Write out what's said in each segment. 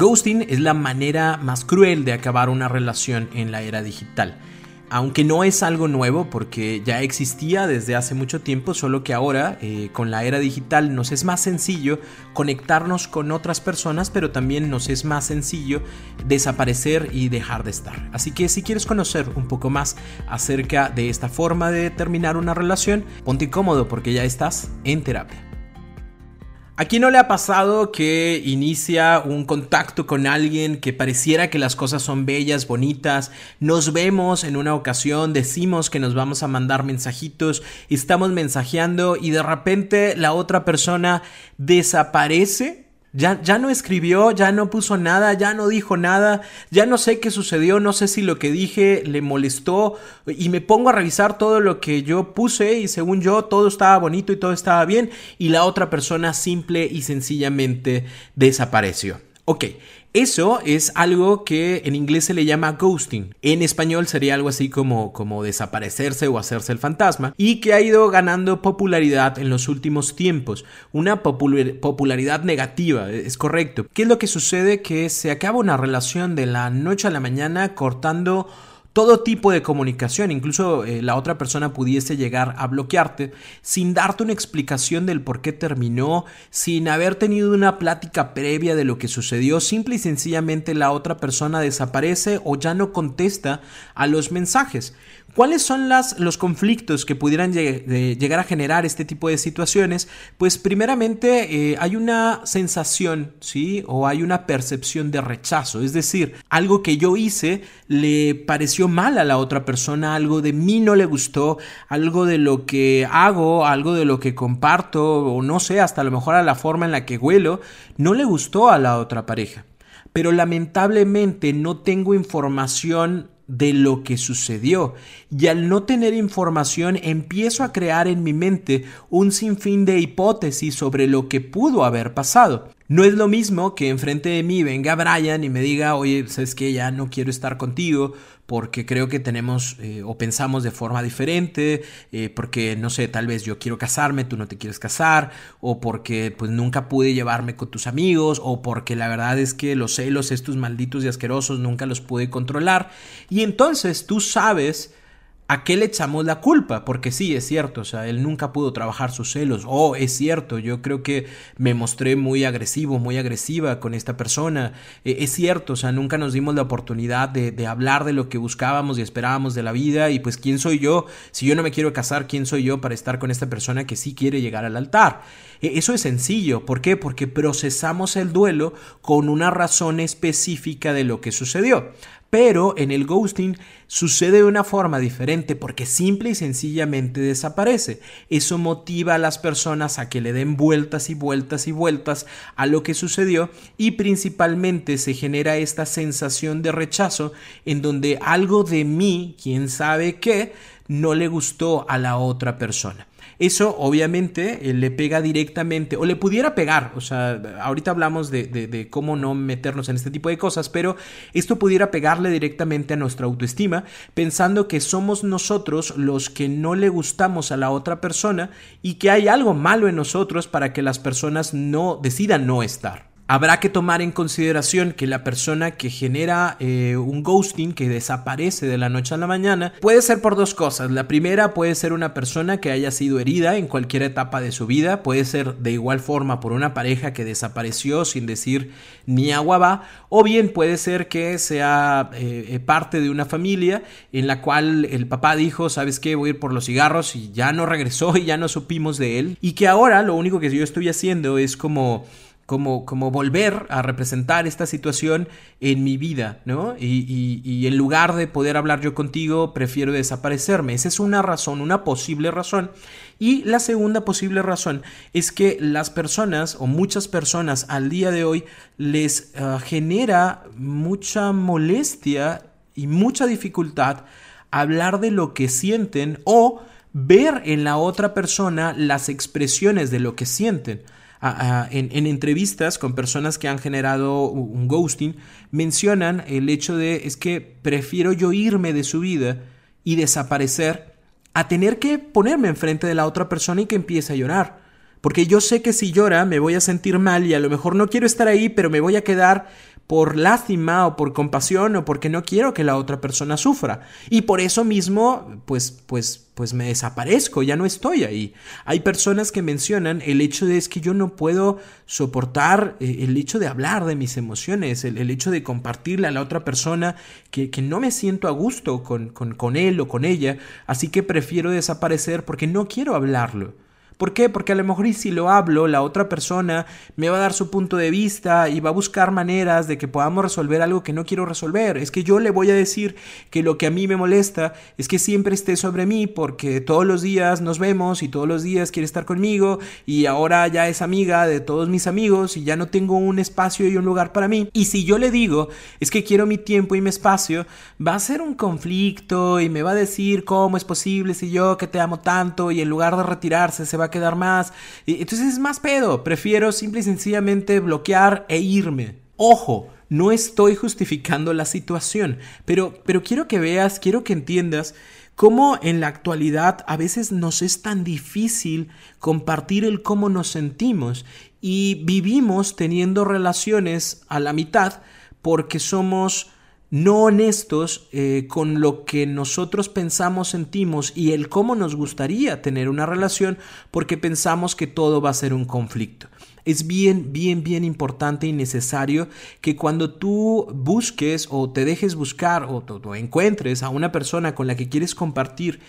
Ghosting es la manera más cruel de acabar una relación en la era digital. Aunque no es algo nuevo porque ya existía desde hace mucho tiempo, solo que ahora eh, con la era digital nos es más sencillo conectarnos con otras personas, pero también nos es más sencillo desaparecer y dejar de estar. Así que si quieres conocer un poco más acerca de esta forma de terminar una relación, ponte cómodo porque ya estás en terapia. ¿A quién no le ha pasado que inicia un contacto con alguien que pareciera que las cosas son bellas, bonitas? Nos vemos en una ocasión, decimos que nos vamos a mandar mensajitos, estamos mensajeando y de repente la otra persona desaparece ya, ya, no escribió, ya no puso nada, ya no dijo nada, ya no sé qué sucedió, no sé si lo que dije le molestó y me pongo a revisar todo lo que yo puse y según yo todo estaba bonito y todo estaba bien y la otra persona simple y sencillamente desapareció. Ok, eso es algo que en inglés se le llama ghosting. En español sería algo así como, como desaparecerse o hacerse el fantasma. Y que ha ido ganando popularidad en los últimos tiempos. Una popularidad negativa, es correcto. ¿Qué es lo que sucede? Que se acaba una relación de la noche a la mañana cortando todo tipo de comunicación, incluso eh, la otra persona pudiese llegar a bloquearte sin darte una explicación del por qué terminó, sin haber tenido una plática previa de lo que sucedió, simple y sencillamente la otra persona desaparece o ya no contesta a los mensajes. ¿Cuáles son las, los conflictos que pudieran llegar a generar este tipo de situaciones? Pues primeramente eh, hay una sensación, ¿sí? O hay una percepción de rechazo, es decir, algo que yo hice le pareció mal a la otra persona, algo de mí no le gustó, algo de lo que hago, algo de lo que comparto, o no sé, hasta a lo mejor a la forma en la que huelo, no le gustó a la otra pareja. Pero lamentablemente no tengo información de lo que sucedió y al no tener información empiezo a crear en mi mente un sinfín de hipótesis sobre lo que pudo haber pasado. No es lo mismo que enfrente de mí venga Brian y me diga, oye, sabes que ya no quiero estar contigo porque creo que tenemos eh, o pensamos de forma diferente, eh, porque no sé, tal vez yo quiero casarme, tú no te quieres casar, o porque pues nunca pude llevarme con tus amigos, o porque la verdad es que los celos estos malditos y asquerosos nunca los pude controlar. Y entonces tú sabes ¿A qué le echamos la culpa? Porque sí, es cierto, o sea, él nunca pudo trabajar sus celos. Oh, es cierto, yo creo que me mostré muy agresivo, muy agresiva con esta persona. Eh, es cierto, o sea, nunca nos dimos la oportunidad de, de, hablar de lo que buscábamos y esperábamos de la vida. Y pues, ¿quién soy yo? Si yo no me quiero casar, ¿quién soy yo para estar con esta persona que sí quiere llegar al altar? Eh, eso es sencillo. ¿Por qué? Porque procesamos el duelo con una razón específica de lo que sucedió. Pero en el ghosting sucede de una forma diferente porque simple y sencillamente desaparece. Eso motiva a las personas a que le den vueltas y vueltas y vueltas a lo que sucedió y principalmente se genera esta sensación de rechazo en donde algo de mí, quién sabe qué, no le gustó a la otra persona. Eso obviamente eh, le pega directamente, o le pudiera pegar, o sea, ahorita hablamos de, cómo no meternos en este tipo de cosas, pero esto pudiera pegarle directamente a nuestra autoestima, pensando que somos nosotros los que no le gustamos a la otra persona y que hay algo malo en nosotros para que las personas no decidan no estar. Habrá que tomar en consideración que la persona que genera eh, un ghosting, que desaparece de la noche a la mañana, puede ser por dos cosas. La primera puede ser una persona que haya sido herida en cualquier etapa de su vida, puede ser de igual forma por una pareja que desapareció sin decir ni agua va, o bien puede ser que sea eh, eh, parte de una familia en la cual el papá dijo, sabes qué, voy a ir por los cigarros y ya no regresó y ya no supimos de él, y que ahora lo único que yo estoy haciendo es como como, como volver a representar esta situación en mi vida, ¿no? Y, en lugar de poder hablar yo contigo, prefiero desaparecerme. Esa es una razón, una posible razón. Y la segunda posible razón es que las personas o muchas personas al día de hoy les ah, genera mucha molestia y mucha dificultad hablar de lo que sienten o ver en la otra persona las expresiones de lo que sienten en, entrevistas con personas que han generado un ghosting, mencionan el hecho de es que prefiero yo irme de su vida y desaparecer a tener que ponerme enfrente de la otra persona y que empiece a llorar. Porque yo sé que si llora me voy a sentir mal y a lo mejor no quiero estar ahí, pero me voy a quedar por lástima o por compasión o porque no quiero que la otra persona sufra. Y por eso mismo, pues, pues, pues me desaparezco, ya no estoy ahí. Hay personas que mencionan el hecho de es que yo no puedo soportar eh, el hecho de hablar de mis emociones, el, hecho de compartirle a la otra persona que, que no me siento a gusto con, con, con él o con ella, así que prefiero desaparecer porque no quiero hablarlo. ¿Por qué? Porque a lo mejor y si lo hablo, la otra persona me va a dar su punto de vista y va a buscar maneras de que podamos resolver algo que no quiero resolver. Es que yo le voy a decir que lo que a mí me molesta es que siempre esté sobre mí porque todos los días nos vemos y todos los días quiere estar conmigo y ahora ya es amiga de todos mis amigos y ya no tengo un espacio y un lugar para mí. Y si yo le digo es que quiero mi tiempo y mi espacio, va a ser un conflicto y me va a decir cómo es posible si yo que te amo tanto y en lugar de retirarse se va quedar más. Y, entonces es más pedo. Prefiero simple y sencillamente bloquear e irme. Ojo, no estoy justificando la situación, pero, pero quiero que veas, quiero que entiendas cómo en la actualidad a veces nos es tan difícil compartir el cómo nos sentimos y vivimos teniendo relaciones a la mitad porque somos no honestos eh, con lo que nosotros pensamos, sentimos y el cómo nos gustaría tener una relación porque pensamos que todo va a ser un conflicto. Es bien, bien, bien importante y necesario que cuando tú busques o te dejes buscar o, o encuentres a una persona con la que quieres compartir,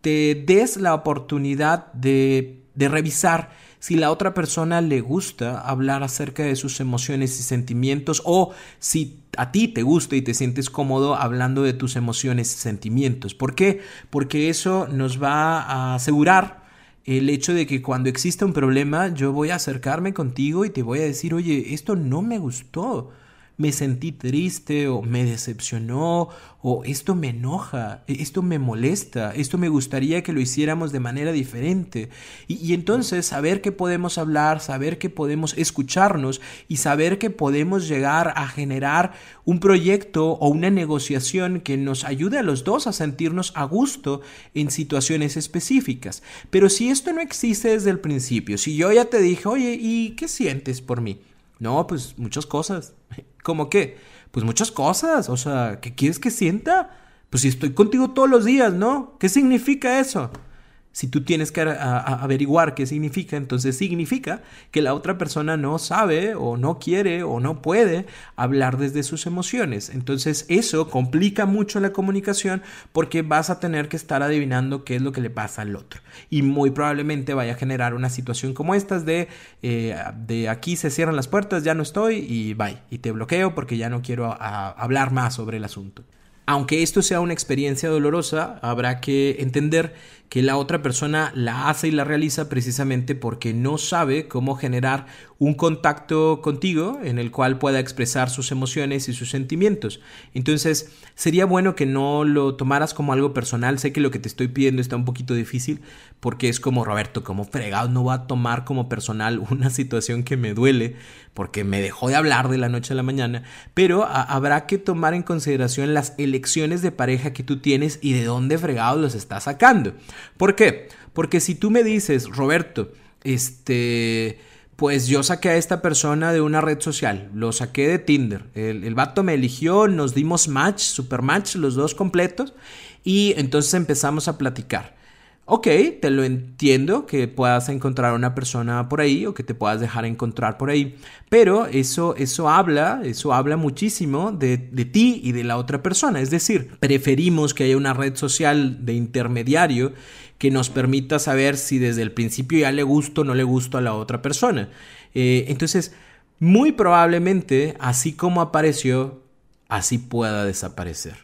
te des la oportunidad de, de revisar si la otra persona le gusta hablar acerca de sus emociones y sentimientos o si a ti te gusta y te sientes cómodo hablando de tus emociones y sentimientos. ¿Por qué? Porque eso nos va a asegurar el hecho de que cuando exista un problema yo voy a acercarme contigo y te voy a decir, oye, esto no me gustó me sentí triste o me decepcionó o esto me enoja, e, esto me molesta, esto me gustaría que lo hiciéramos de manera diferente. Y, entonces saber que podemos hablar, saber que podemos escucharnos y saber que podemos llegar a generar un proyecto o una negociación que nos ayude a los dos a sentirnos a gusto en situaciones específicas. Pero si esto no existe desde el principio, si yo ya te dije, oye, ¿y qué sientes por mí? No, pues muchas cosas. ¿Cómo qué? Pues muchas cosas. O sea, ¿qué quieres que sienta? Pues si estoy contigo todos los días, ¿no? ¿Qué significa eso? Si tú tienes que averiguar qué significa, entonces significa que la otra persona no sabe o no quiere o no puede hablar desde sus emociones. Entonces eso complica mucho la comunicación porque vas a tener que estar adivinando qué es lo que le pasa al otro. Y muy probablemente vaya a generar una situación como estas de, eh, de aquí se cierran las puertas, ya no estoy y bye. Y te bloqueo porque ya no quiero hablar más sobre el asunto. Aunque esto sea una experiencia dolorosa, habrá que entender que la otra persona la hace y la realiza precisamente porque no sabe cómo generar un contacto contigo en el cual pueda expresar sus emociones y sus sentimientos. Entonces, sería bueno que no lo tomaras como algo personal. Sé que lo que te estoy pidiendo está un poquito difícil porque es como Roberto, como fregado, no va a tomar como personal una situación que me duele porque me dejó de hablar de la noche a la mañana, pero habrá que tomar en consideración las elecciones de pareja que tú tienes y de dónde fregado los estás sacando. ¿Por qué? Porque si tú me dices, Roberto, este, pues yo saqué a esta persona de una red social, lo saqué de Tinder, el, el vato me eligió, nos dimos match, super match, los dos completos, y entonces empezamos a platicar. Ok, te lo entiendo que puedas encontrar una persona por ahí o que te puedas dejar encontrar por ahí, pero eso, eso habla, eso habla muchísimo de, de ti y de la otra persona. Es decir, preferimos que haya una red social de intermediario que nos permita saber si desde el principio ya le gusto o no le gusto a la otra persona. Eh, entonces, muy probablemente, así como apareció, así pueda desaparecer.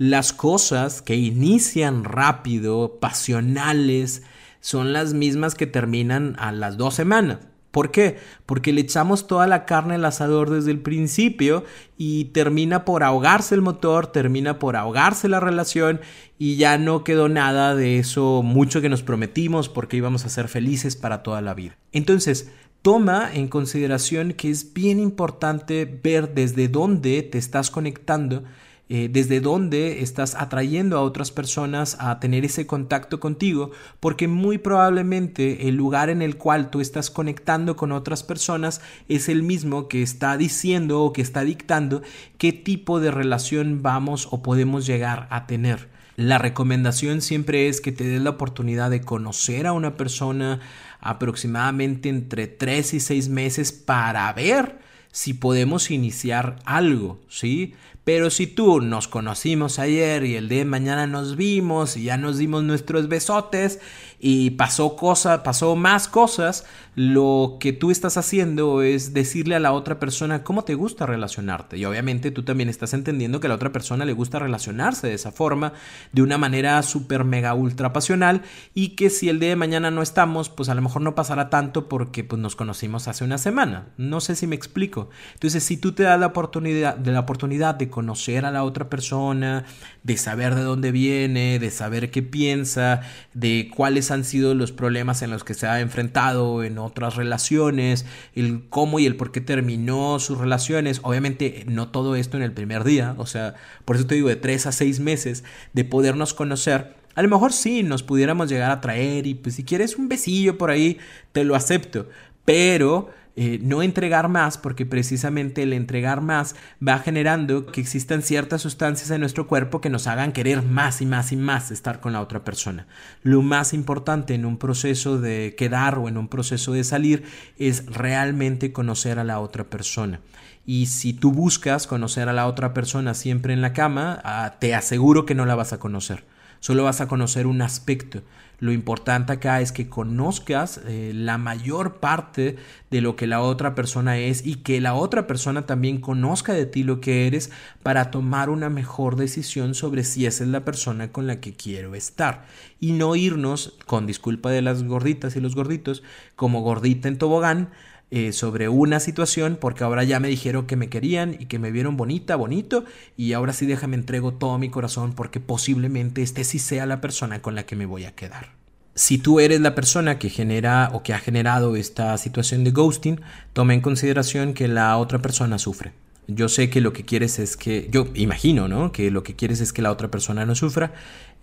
Las cosas que inician rápido, pasionales, son las mismas que terminan a las dos semanas. ¿Por qué? Porque le echamos toda la carne al asador desde el principio y termina por ahogarse el motor, termina por ahogarse la relación y ya no quedó nada de eso mucho que nos prometimos porque íbamos a ser felices para toda la vida. Entonces, toma en consideración que es bien importante ver desde dónde te estás conectando eh, desde dónde estás atrayendo a otras personas a tener ese contacto contigo, porque muy probablemente el lugar en el cual tú estás conectando con otras personas es el mismo que está diciendo o que está dictando qué tipo de relación vamos o podemos llegar a tener. La recomendación siempre es que te des la oportunidad de conocer a una persona aproximadamente entre 3 y 6 meses para ver si podemos iniciar algo, ¿sí? Pero si tú nos conocimos ayer y el de mañana nos vimos y ya nos dimos nuestros besotes y pasó cosa, pasó más cosas, lo que tú estás haciendo es decirle a la otra persona cómo te gusta relacionarte. Y obviamente tú también estás entendiendo que a la otra persona le gusta relacionarse de esa forma, de una manera súper mega ultra pasional y que si el día de mañana no estamos, pues a lo mejor no pasará tanto porque pues nos conocimos hace una semana. No sé si me explico. Entonces, si tú te das la oportunidad de la oportunidad de conocer a la otra persona, de saber de dónde viene, de saber qué piensa, de cuáles han sido los problemas en los que se ha enfrentado en otras relaciones, el cómo y el por qué terminó sus relaciones. Obviamente no todo esto en el primer día, o sea, por eso te digo de tres a seis meses de podernos conocer. A lo mejor sí nos pudiéramos llegar a traer y pues si quieres un besillo por ahí, te lo acepto. Pero eh, no entregar más, porque precisamente el entregar más va generando que existan ciertas sustancias en nuestro cuerpo que nos hagan querer más y más y más estar con la otra persona. Lo más importante en un proceso de quedar o en un proceso de salir es realmente conocer a la otra persona. Y si tú buscas conocer a la otra persona siempre en la cama, ah, te aseguro que no la vas a conocer. Solo vas a conocer un aspecto. Lo importante acá es que conozcas eh, la mayor parte de lo que la otra persona es y que la otra persona también conozca de ti lo que eres para tomar una mejor decisión sobre si esa es la persona con la que quiero estar. Y no irnos, con disculpa de las gorditas y los gorditos, como gordita en tobogán, eh, sobre una situación porque ahora ya me dijeron que me querían y que me vieron bonita, bonito y ahora sí déjame entrego todo mi corazón porque posiblemente este sí sea la persona con la que me voy a quedar. Si tú eres la persona que genera o que ha generado esta situación de ghosting, toma en consideración que la otra persona sufre. Yo sé que lo que quieres es que, yo imagino, ¿no? Que lo que quieres es que la otra persona no sufra,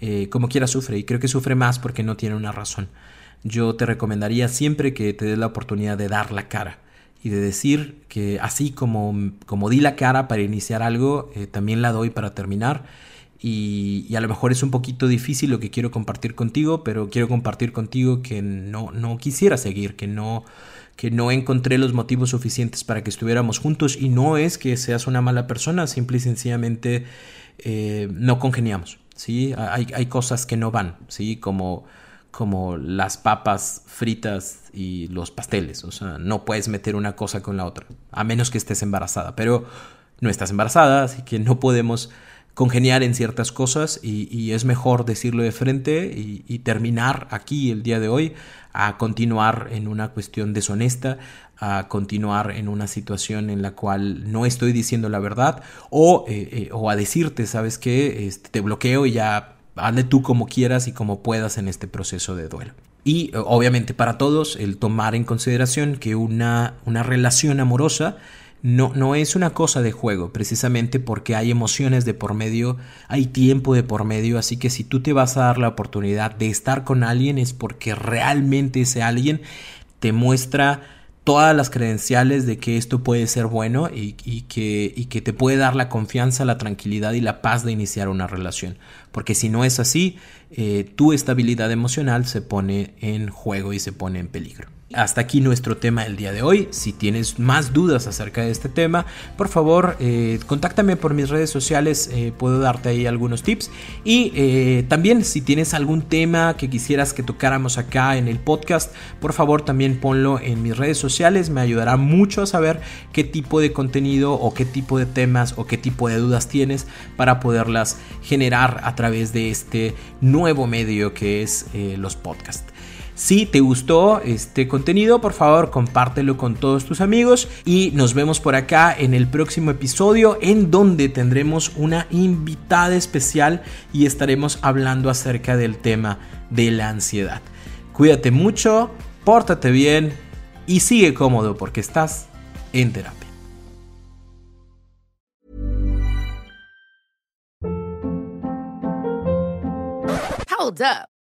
eh, como quiera sufre, y creo que sufre más porque no tiene una razón yo te recomendaría siempre que te des la oportunidad de dar la cara y de decir que así como, como di la cara para iniciar algo, eh, también la doy para terminar. Y, a lo mejor es un poquito difícil lo que quiero compartir contigo, pero quiero compartir contigo que no, no quisiera seguir, que no, que no encontré los motivos suficientes para que estuviéramos juntos y no es que seas una mala persona, simple y sencillamente eh, no congeniamos, ¿sí? Hay, hay cosas que no van, ¿sí? Como como las papas fritas y los pasteles. O sea, no puedes meter una cosa con la otra, a menos que estés embarazada. Pero no estás embarazada, así que no podemos congeniar en ciertas cosas y, es mejor decirlo de frente y, terminar aquí el día de hoy a continuar en una cuestión deshonesta, a continuar en una situación en la cual no estoy diciendo la verdad o, eh, eh, o a decirte, ¿sabes qué? Este, te bloqueo y ya hazle tú como quieras y como puedas en este proceso de duelo. Y obviamente para todos el tomar en consideración que una, una relación amorosa no, no es una cosa de juego, precisamente porque hay emociones de por medio, hay tiempo de por medio, así que si tú te vas a dar la oportunidad de estar con alguien es porque realmente ese alguien te muestra todas las credenciales de que esto puede ser bueno y, que, y, que, te puede dar la confianza, la tranquilidad y la paz de iniciar una relación. Porque si no es así, eh, tu estabilidad emocional se pone en juego y se pone en peligro. Hasta aquí nuestro tema del día de hoy. Si tienes más dudas acerca de este tema, por favor, eh, contáctame por mis redes sociales. Eh, puedo darte ahí algunos tips. Y eh, también, si tienes algún tema que quisieras que tocáramos acá en el podcast, por favor, también ponlo en mis redes sociales. Me ayudará mucho a saber qué tipo de contenido o qué tipo de temas o qué tipo de dudas tienes para poderlas generar a través de este nuevo medio que es los podcasts. Si te gustó este contenido, por favor compártelo con todos tus amigos y nos vemos por acá en el próximo episodio en donde tendremos una invitada especial y estaremos hablando acerca del tema de la ansiedad. Cuídate mucho, pórtate bien y sigue cómodo porque estás en terapia. Hold up.